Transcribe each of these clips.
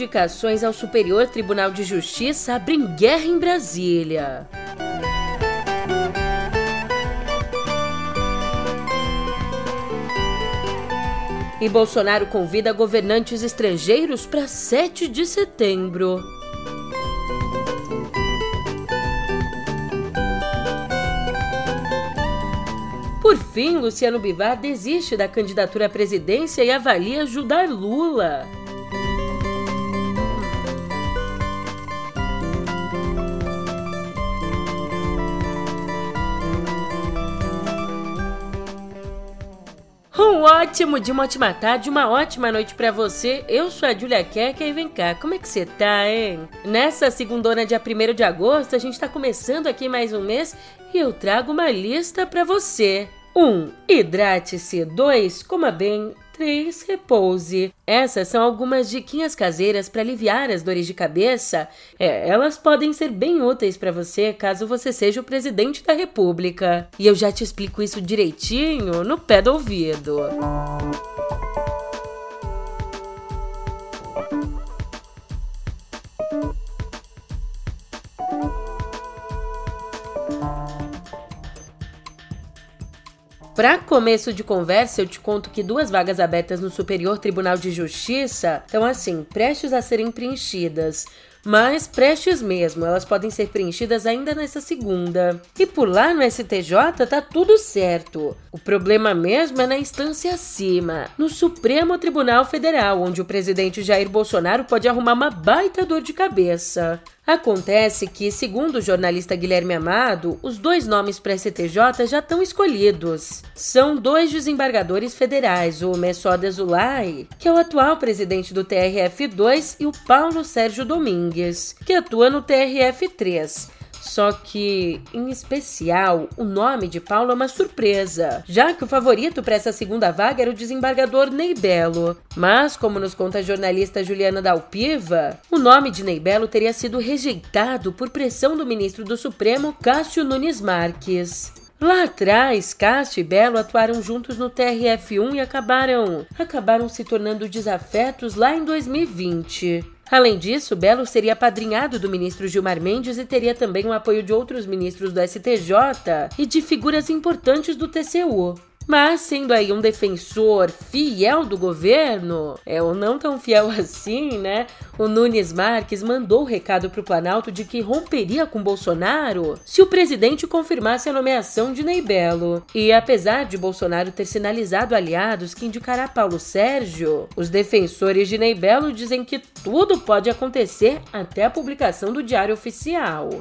Indicações ao Superior Tribunal de Justiça abrem guerra em Brasília. E Bolsonaro convida governantes estrangeiros para 7 de setembro. Por fim, Luciano Bivar desiste da candidatura à presidência e avalia ajudar Lula. Ótimo dia, uma ótima tarde, uma ótima noite para você. Eu sou a Julia Keka e vem cá, como é que você tá, hein? Nessa segundona, dia 1 de agosto, a gente tá começando aqui mais um mês e eu trago uma lista para você. 1. Um, Hidrate-se. 2. Coma bem. 3. Repouse. Essas são algumas diquinhas caseiras para aliviar as dores de cabeça. É, elas podem ser bem úteis para você caso você seja o presidente da República. E eu já te explico isso direitinho no pé do ouvido. Para começo de conversa, eu te conto que duas vagas abertas no Superior Tribunal de Justiça estão assim, prestes a serem preenchidas. Mas prestes mesmo, elas podem ser preenchidas ainda nessa segunda. E por lá no STJ tá tudo certo. O problema mesmo é na instância acima, no Supremo Tribunal Federal, onde o presidente Jair Bolsonaro pode arrumar uma baita dor de cabeça. Acontece que, segundo o jornalista Guilherme Amado, os dois nomes para STJ já estão escolhidos. São dois desembargadores federais, o Messoda Zulay, que é o atual presidente do TRF2, e o Paulo Sérgio Domingues, que atua no TRF3. Só que, em especial, o nome de Paulo é uma surpresa, já que o favorito para essa segunda vaga era o desembargador Ney Belo. Mas, como nos conta a jornalista Juliana Dalpiva, o nome de Ney Belo teria sido rejeitado por pressão do ministro do Supremo, Cássio Nunes Marques. Lá atrás, Cássio e Belo atuaram juntos no TRF1 e acabaram acabaram se tornando desafetos lá em 2020. Além disso, Belo seria padrinhado do ministro Gilmar Mendes e teria também o apoio de outros ministros do STJ e de figuras importantes do TCU. Mas, sendo aí um defensor fiel do governo, é ou não tão fiel assim, né? O Nunes Marques mandou o recado para o Planalto de que romperia com Bolsonaro se o presidente confirmasse a nomeação de Ney Belo. E apesar de Bolsonaro ter sinalizado aliados que indicará Paulo Sérgio, os defensores de Ney Belo dizem que tudo pode acontecer até a publicação do Diário Oficial.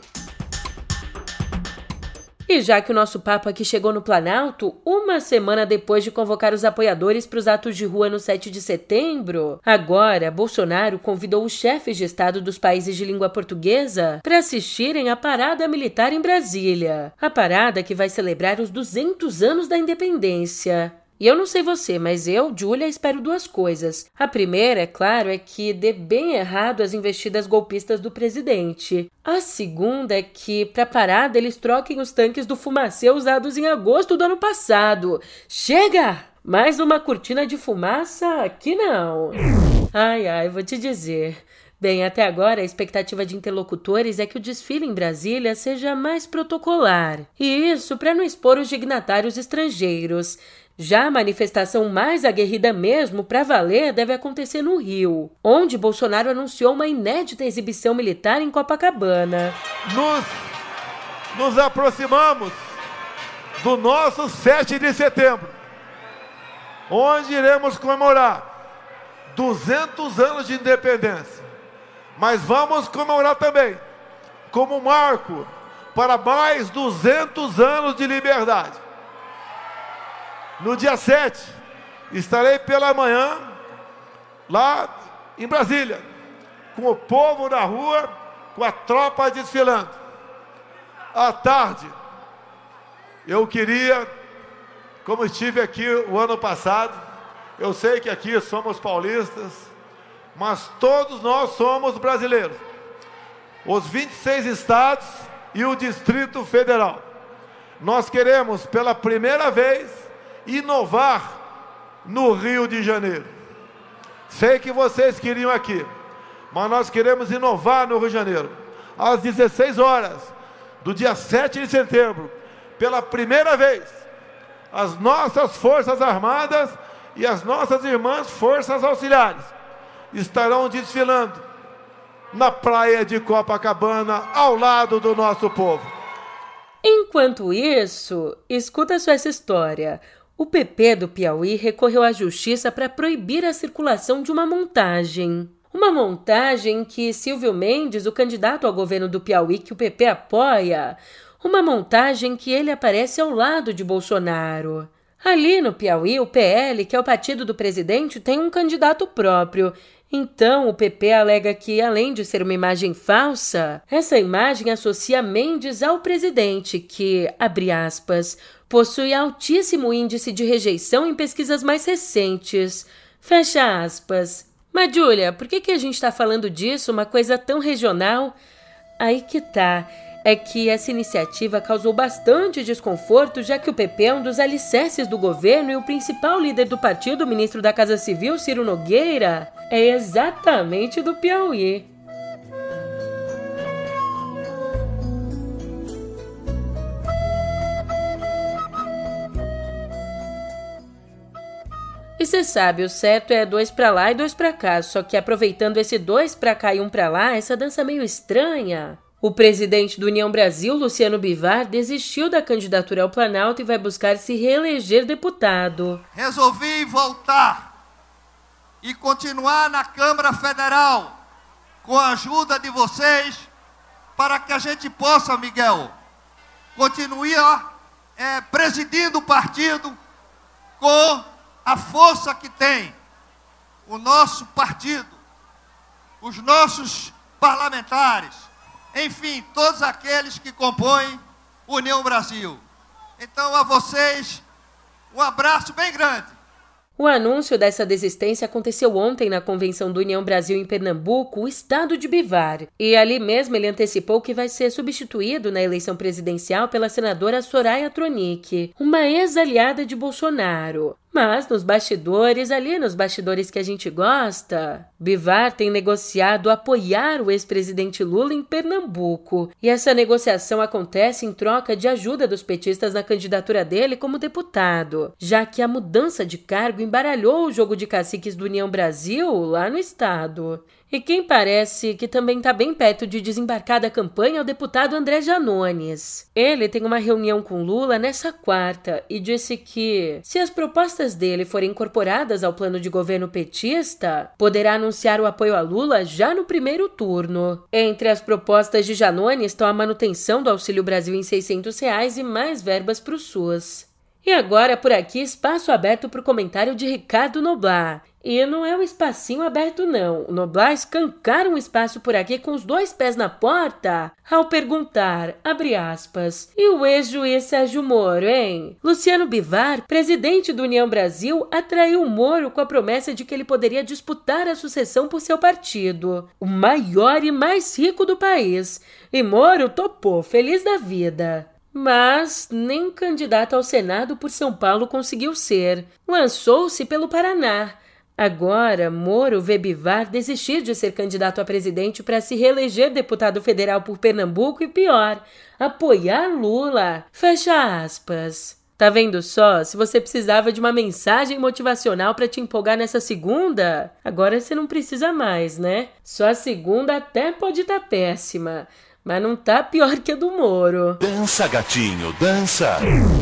E já que o nosso papo aqui chegou no Planalto, uma semana depois de convocar os apoiadores para os atos de rua no 7 de setembro, agora Bolsonaro convidou os chefes de Estado dos países de língua portuguesa para assistirem à parada militar em Brasília. A parada que vai celebrar os 200 anos da independência. E eu não sei você, mas eu, Julia, espero duas coisas. A primeira, é claro, é que dê bem errado as investidas golpistas do presidente. A segunda é que, para parada, eles troquem os tanques do fumacê usados em agosto do ano passado. Chega! Mais uma cortina de fumaça? Aqui não. Ai, ai, vou te dizer. Bem, até agora a expectativa de interlocutores é que o desfile em Brasília seja mais protocolar. E isso para não expor os dignatários estrangeiros. Já a manifestação mais aguerrida mesmo, para valer, deve acontecer no Rio, onde Bolsonaro anunciou uma inédita exibição militar em Copacabana. Nos, nos aproximamos do nosso 7 de setembro, onde iremos comemorar 200 anos de independência. Mas vamos comemorar também como marco para mais 200 anos de liberdade. No dia 7, estarei pela manhã lá em Brasília, com o povo na rua, com a tropa desfilando. À tarde, eu queria, como estive aqui o ano passado, eu sei que aqui somos paulistas, mas todos nós somos brasileiros. Os 26 estados e o Distrito Federal. Nós queremos, pela primeira vez, inovar no Rio de Janeiro. Sei que vocês queriam aqui, mas nós queremos inovar no Rio de Janeiro. Às 16 horas do dia 7 de setembro, pela primeira vez, as nossas Forças Armadas e as nossas irmãs Forças Auxiliares estarão desfilando na praia de Copacabana, ao lado do nosso povo. Enquanto isso, escuta só essa história. O PP do Piauí recorreu à justiça para proibir a circulação de uma montagem. Uma montagem que Silvio Mendes, o candidato ao governo do Piauí que o PP apoia, uma montagem que ele aparece ao lado de Bolsonaro. Ali no Piauí, o PL, que é o partido do presidente, tem um candidato próprio. Então, o PP alega que, além de ser uma imagem falsa, essa imagem associa Mendes ao presidente, que, abre aspas, possui altíssimo índice de rejeição em pesquisas mais recentes. Fecha aspas. Mas, Júlia, por que, que a gente está falando disso, uma coisa tão regional? Aí que tá é que essa iniciativa causou bastante desconforto, já que o PP é um dos alicerces do governo e o principal líder do partido, o ministro da Casa Civil, Ciro Nogueira, é exatamente do Piauí. E você sabe, o certo é dois para lá e dois para cá, só que aproveitando esse dois para cá e um para lá, essa dança meio estranha. O presidente do União Brasil, Luciano Bivar, desistiu da candidatura ao Planalto e vai buscar se reeleger deputado. Resolvi voltar e continuar na Câmara Federal com a ajuda de vocês para que a gente possa, Miguel, continuar é, presidindo o partido com a força que tem o nosso partido, os nossos parlamentares enfim, todos aqueles que compõem União Brasil. Então, a vocês, um abraço bem grande. O anúncio dessa desistência aconteceu ontem na convenção do União Brasil em Pernambuco, o estado de Bivar. E ali mesmo ele antecipou que vai ser substituído na eleição presidencial pela senadora Soraya Tronic, uma ex-aliada de Bolsonaro. Mas nos bastidores, ali nos bastidores que a gente gosta, Bivar tem negociado apoiar o ex-presidente Lula em Pernambuco. E essa negociação acontece em troca de ajuda dos petistas na candidatura dele como deputado, já que a mudança de cargo embaralhou o jogo de caciques do União Brasil lá no estado. E quem parece que também está bem perto de desembarcar da campanha é o deputado André Janones. Ele tem uma reunião com Lula nessa quarta e disse que, se as propostas dele forem incorporadas ao plano de governo petista, poderá anunciar o apoio a Lula já no primeiro turno. Entre as propostas de Janones estão a manutenção do Auxílio Brasil em 600 reais e mais verbas para o SUS. E agora, por aqui, espaço aberto para o comentário de Ricardo Noblar. E não é um espacinho aberto, não. O Noblar escancara um espaço por aqui com os dois pés na porta ao perguntar, abre aspas, e o ex-juiz Sérgio Moro, hein? Luciano Bivar, presidente do União Brasil, atraiu Moro com a promessa de que ele poderia disputar a sucessão por seu partido, o maior e mais rico do país. E Moro topou, feliz da vida. Mas nem candidato ao Senado por São Paulo conseguiu ser. Lançou-se pelo Paraná Agora, Moro vê Bivar desistir de ser candidato a presidente para se reeleger deputado federal por Pernambuco e pior, apoiar Lula. Fecha aspas. Tá vendo só? Se você precisava de uma mensagem motivacional para te empolgar nessa segunda, agora você não precisa mais, né? Só a segunda até pode estar tá péssima mas não tá pior que a do Moro. Dança, gatinho, dança!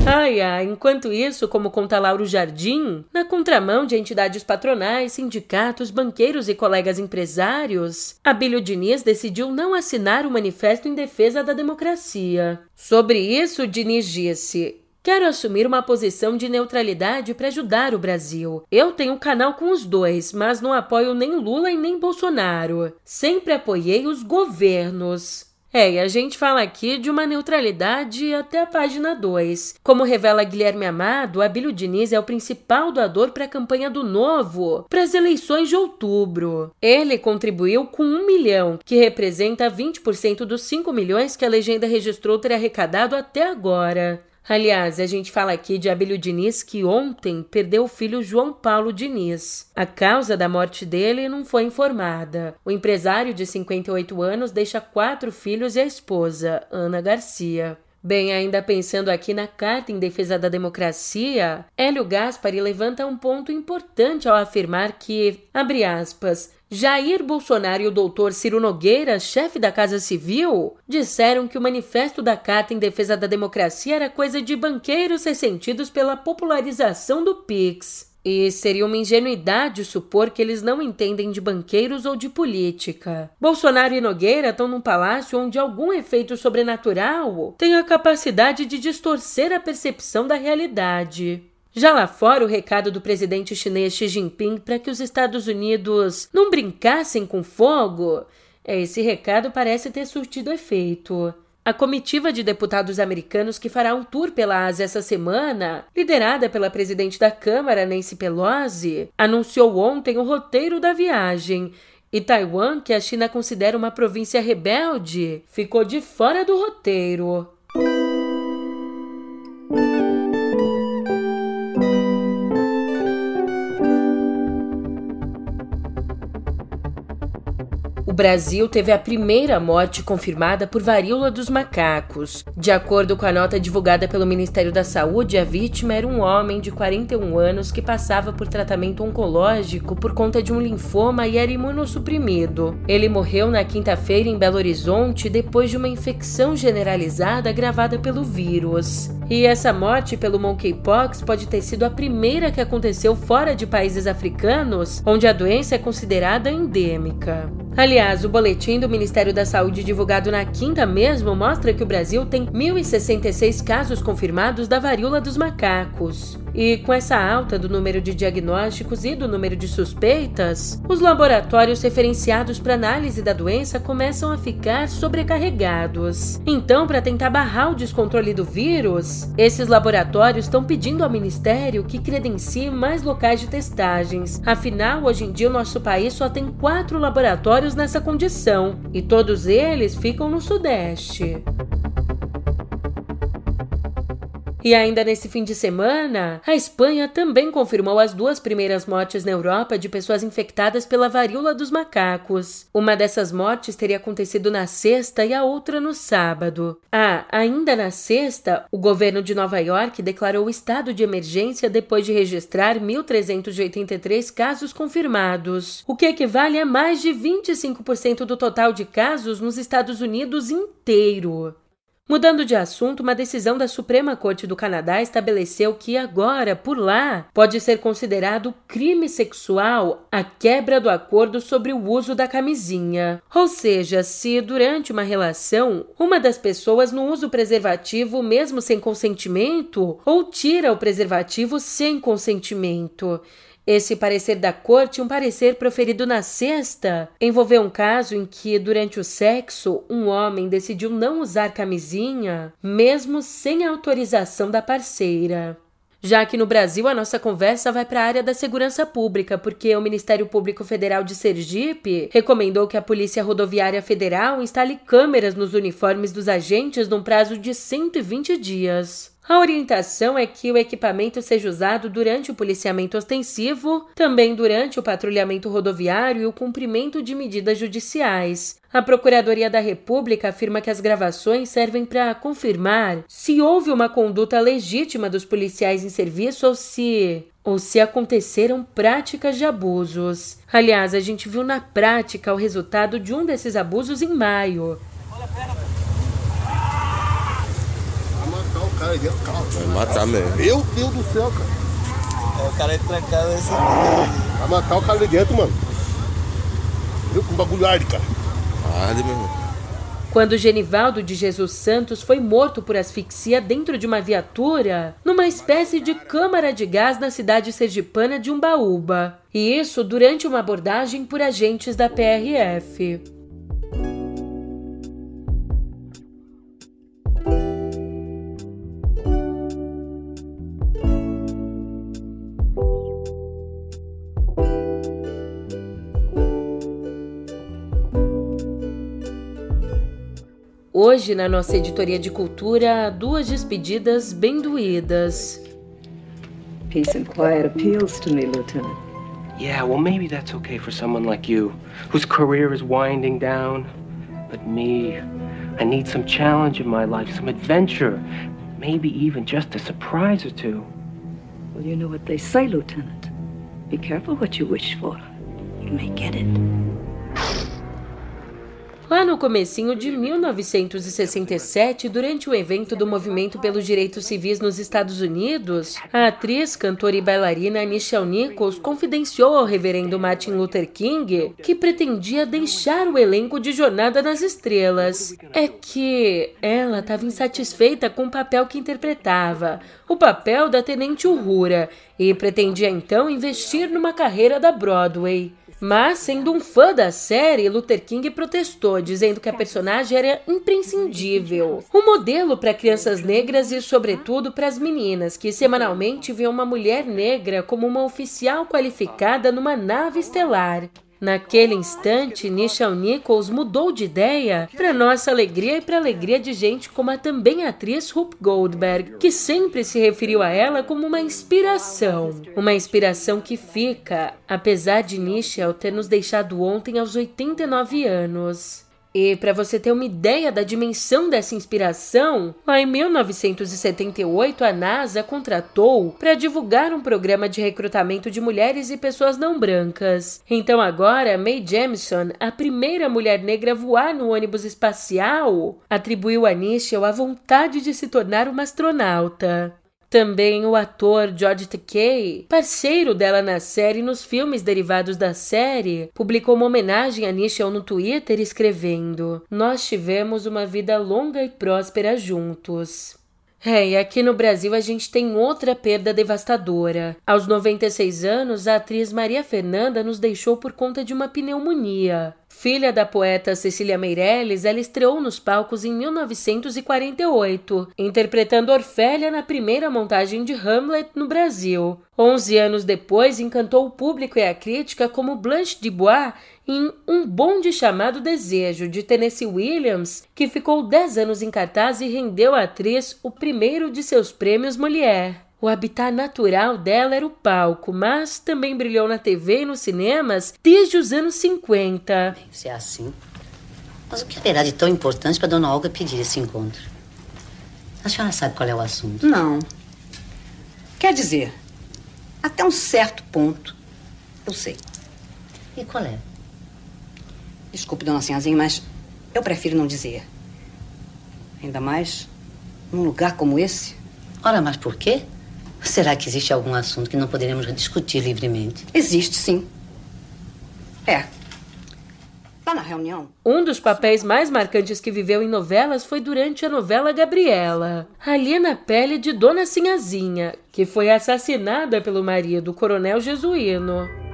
Ai, ai, enquanto isso, como conta Lauro Jardim, na contramão de entidades patronais, sindicatos, banqueiros e colegas empresários, Abílio Diniz decidiu não assinar o manifesto em defesa da democracia. Sobre isso, Diniz disse: Quero assumir uma posição de neutralidade para ajudar o Brasil. Eu tenho um canal com os dois, mas não apoio nem Lula e nem Bolsonaro. Sempre apoiei os governos. É, e a gente fala aqui de uma neutralidade até a página 2. Como revela Guilherme Amado, Abílio Diniz é o principal doador para a campanha do Novo para as eleições de outubro. Ele contribuiu com um milhão, que representa 20% dos 5 milhões que a legenda registrou ter arrecadado até agora. Aliás, a gente fala aqui de Abílio Diniz que ontem perdeu o filho João Paulo Diniz. A causa da morte dele não foi informada. O empresário de 58 anos deixa quatro filhos e a esposa, Ana Garcia. Bem, ainda pensando aqui na Carta em Defesa da Democracia, Hélio Gaspari levanta um ponto importante ao afirmar que, abre aspas, Jair Bolsonaro e o doutor Ciro Nogueira, chefe da Casa Civil, disseram que o manifesto da Carta em Defesa da Democracia era coisa de banqueiros ressentidos pela popularização do Pix. E seria uma ingenuidade supor que eles não entendem de banqueiros ou de política. Bolsonaro e Nogueira estão num palácio onde algum efeito sobrenatural tem a capacidade de distorcer a percepção da realidade. Já lá fora, o recado do presidente chinês Xi Jinping para que os Estados Unidos não brincassem com fogo, esse recado parece ter surtido efeito. A comitiva de deputados americanos que fará um tour pela Ásia essa semana, liderada pela presidente da Câmara, Nancy Pelosi, anunciou ontem o roteiro da viagem. E Taiwan, que a China considera uma província rebelde, ficou de fora do roteiro. Brasil teve a primeira morte confirmada por varíola dos macacos. De acordo com a nota divulgada pelo Ministério da Saúde, a vítima era um homem de 41 anos que passava por tratamento oncológico por conta de um linfoma e era imunossuprimido. Ele morreu na quinta-feira em Belo Horizonte depois de uma infecção generalizada agravada pelo vírus. E essa morte pelo monkeypox pode ter sido a primeira que aconteceu fora de países africanos, onde a doença é considerada endêmica. Aliás, o boletim do Ministério da Saúde divulgado na quinta mesmo mostra que o Brasil tem 1.066 casos confirmados da varíola dos macacos. E com essa alta do número de diagnósticos e do número de suspeitas, os laboratórios referenciados para análise da doença começam a ficar sobrecarregados. Então, para tentar barrar o descontrole do vírus, esses laboratórios estão pedindo ao Ministério que credencie mais locais de testagens. Afinal, hoje em dia o nosso país só tem quatro laboratórios nessa condição e todos eles ficam no Sudeste. E ainda nesse fim de semana, a Espanha também confirmou as duas primeiras mortes na Europa de pessoas infectadas pela varíola dos macacos. Uma dessas mortes teria acontecido na sexta e a outra no sábado. Ah, ainda na sexta, o governo de Nova York declarou estado de emergência depois de registrar 1.383 casos confirmados, o que equivale a mais de 25% do total de casos nos Estados Unidos inteiro. Mudando de assunto, uma decisão da Suprema Corte do Canadá estabeleceu que agora, por lá, pode ser considerado crime sexual a quebra do acordo sobre o uso da camisinha. Ou seja, se durante uma relação uma das pessoas não usa o preservativo mesmo sem consentimento ou tira o preservativo sem consentimento. Esse parecer da corte, um parecer proferido na sexta, envolveu um caso em que, durante o sexo, um homem decidiu não usar camisinha, mesmo sem autorização da parceira. Já que no Brasil a nossa conversa vai para a área da segurança pública, porque o Ministério Público Federal de Sergipe recomendou que a Polícia Rodoviária Federal instale câmeras nos uniformes dos agentes num prazo de 120 dias. A orientação é que o equipamento seja usado durante o policiamento ostensivo, também durante o patrulhamento rodoviário e o cumprimento de medidas judiciais. A Procuradoria da República afirma que as gravações servem para confirmar se houve uma conduta legítima dos policiais em serviço ou se ou se aconteceram práticas de abusos. Aliás, a gente viu na prática o resultado de um desses abusos em maio. Cara dentro do carro. Vai matar mesmo. Meu Deus do céu, cara. É, o cara é trancado nesse Vai matar o cara ali dentro, mano. Viu com bagulho arde, cara. Arde, meu irmão. Quando Genivaldo de Jesus Santos foi morto por asfixia dentro de uma viatura, numa espécie de câmara de gás na cidade sergipana de Umbaúba. E isso durante uma abordagem por agentes da PRF. Hoje, na nossa editoria de cultura, duas despedidas bem doídas. Peace and quiet appeals to me, Lieutenant. Yeah, well, maybe that's okay for someone like you, whose career is winding down. But me, I need some challenge in my life, some adventure, maybe even just a surprise or two. Well, you know what they say, Lieutenant. Be careful what you wish for. You may get it. Lá no comecinho de 1967, durante o evento do Movimento pelos Direitos Civis nos Estados Unidos, a atriz, cantora e bailarina Nichelle Nichols confidenciou ao reverendo Martin Luther King que pretendia deixar o elenco de Jornada nas Estrelas. É que ela estava insatisfeita com o papel que interpretava, o papel da Tenente Uhura, e pretendia então investir numa carreira da Broadway. Mas, sendo um fã da série, Luther King protestou, dizendo que a personagem era imprescindível. Um modelo para crianças negras e, sobretudo, para as meninas, que semanalmente viam uma mulher negra como uma oficial qualificada numa nave estelar. Naquele instante, Nichelle Nichols mudou de ideia para nossa alegria e para alegria de gente como a também atriz Ruth Goldberg, que sempre se referiu a ela como uma inspiração. Uma inspiração que fica, apesar de Nichelle ter nos deixado ontem aos 89 anos. E para você ter uma ideia da dimensão dessa inspiração, lá em 1978 a NASA contratou para divulgar um programa de recrutamento de mulheres e pessoas não brancas. Então agora Mae Jemison, a primeira mulher negra a voar no ônibus espacial, atribuiu a Nichelle a vontade de se tornar uma astronauta. Também o ator George Takei, parceiro dela na série e nos filmes derivados da série, publicou uma homenagem a Nichelle no Twitter escrevendo: Nós tivemos uma vida longa e próspera juntos. É, e aqui no Brasil a gente tem outra perda devastadora. Aos 96 anos, a atriz Maria Fernanda nos deixou por conta de uma pneumonia. Filha da poeta Cecília Meirelles, ela estreou nos palcos em 1948, interpretando Orfélia na primeira montagem de Hamlet no Brasil. Onze anos depois, encantou o público e a crítica como Blanche de Bois em Um Bonde Chamado Desejo, de Tennessee Williams, que ficou dez anos em cartaz e rendeu à atriz o primeiro de seus prêmios Molière. O habitat natural dela era o palco, mas também brilhou na TV e nos cinemas desde os anos 50. Bem, se é assim. Mas o que haverá de tão importante para Dona Olga pedir esse encontro? A senhora sabe qual é o assunto? Não. Quer dizer, até um certo ponto, eu sei. E qual é? Desculpe, dona Sinhazinha, mas eu prefiro não dizer. Ainda mais num lugar como esse. Ora, mas por quê? Será que existe algum assunto que não poderemos discutir livremente? Existe, sim. É. Lá na reunião. Um dos papéis mais marcantes que viveu em novelas foi durante a novela Gabriela. Ali na pele de Dona Sinhazinha, que foi assassinada pelo marido, o coronel Jesuíno.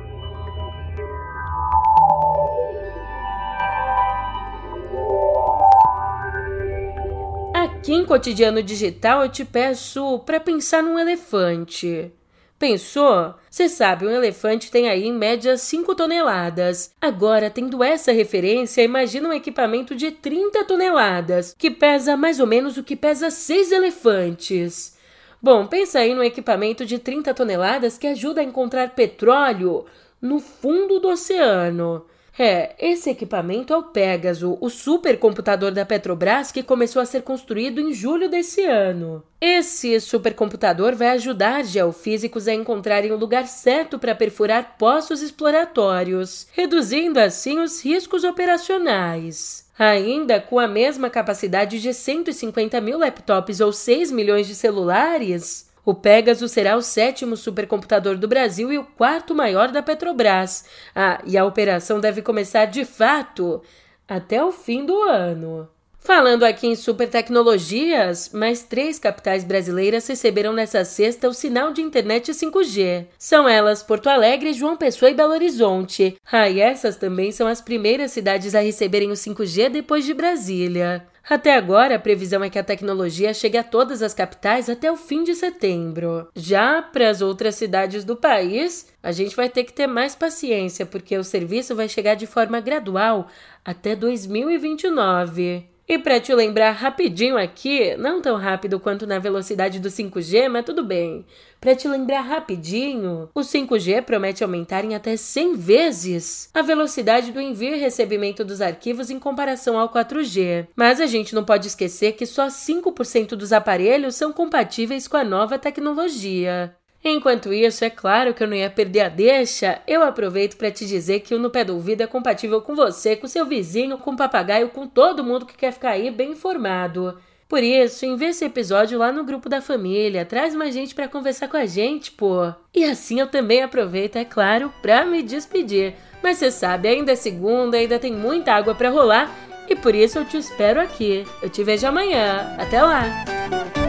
Aqui em Cotidiano Digital eu te peço para pensar num elefante. Pensou? Você sabe, um elefante tem aí em média 5 toneladas. Agora, tendo essa referência, imagina um equipamento de 30 toneladas, que pesa mais ou menos o que pesa 6 elefantes. Bom, pensa aí num equipamento de 30 toneladas que ajuda a encontrar petróleo no fundo do oceano. É, esse equipamento é o Pegasus, o supercomputador da Petrobras que começou a ser construído em julho desse ano. Esse supercomputador vai ajudar geofísicos a encontrarem o lugar certo para perfurar poços exploratórios, reduzindo assim os riscos operacionais. Ainda com a mesma capacidade de 150 mil laptops ou 6 milhões de celulares, o Pegasus será o sétimo supercomputador do Brasil e o quarto maior da Petrobras. Ah, e a operação deve começar de fato até o fim do ano. Falando aqui em super tecnologias, mais três capitais brasileiras receberam nessa sexta o sinal de internet 5G. São elas Porto Alegre, João Pessoa e Belo Horizonte. Ah, e essas também são as primeiras cidades a receberem o 5G depois de Brasília. Até agora, a previsão é que a tecnologia chegue a todas as capitais até o fim de setembro. Já para as outras cidades do país, a gente vai ter que ter mais paciência, porque o serviço vai chegar de forma gradual até 2029. E para te lembrar rapidinho aqui, não tão rápido quanto na velocidade do 5G, mas tudo bem. Para te lembrar rapidinho, o 5G promete aumentar em até 100 vezes a velocidade do envio e recebimento dos arquivos em comparação ao 4G. Mas a gente não pode esquecer que só 5% dos aparelhos são compatíveis com a nova tecnologia. Enquanto isso, é claro que eu não ia perder a deixa, eu aproveito para te dizer que o No Pé do Ouvido é compatível com você, com seu vizinho, com o papagaio, com todo mundo que quer ficar aí bem informado. Por isso, envia esse episódio lá no grupo da família, traz mais gente para conversar com a gente, pô. E assim eu também aproveito, é claro, para me despedir. Mas você sabe, ainda é segunda, ainda tem muita água para rolar, e por isso eu te espero aqui. Eu te vejo amanhã. Até lá!